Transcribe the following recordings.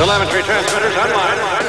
Telemetry transmitters online.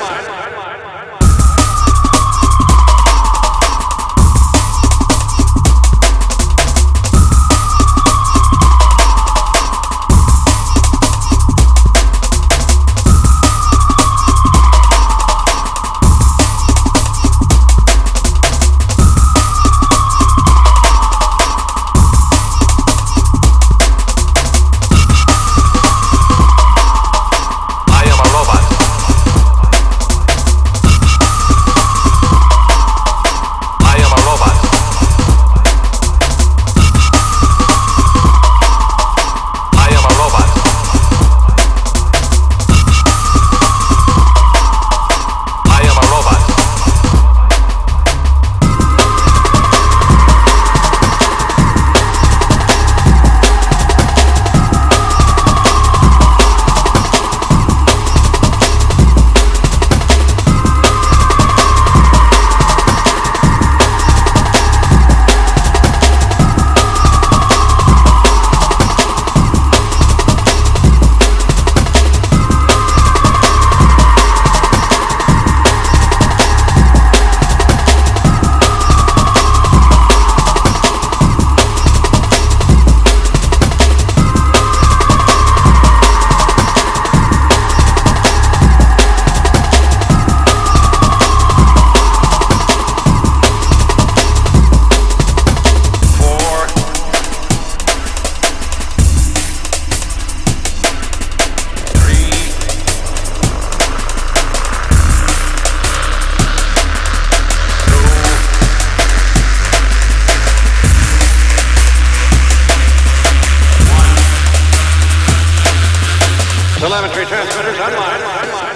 Telemetry transmitters online.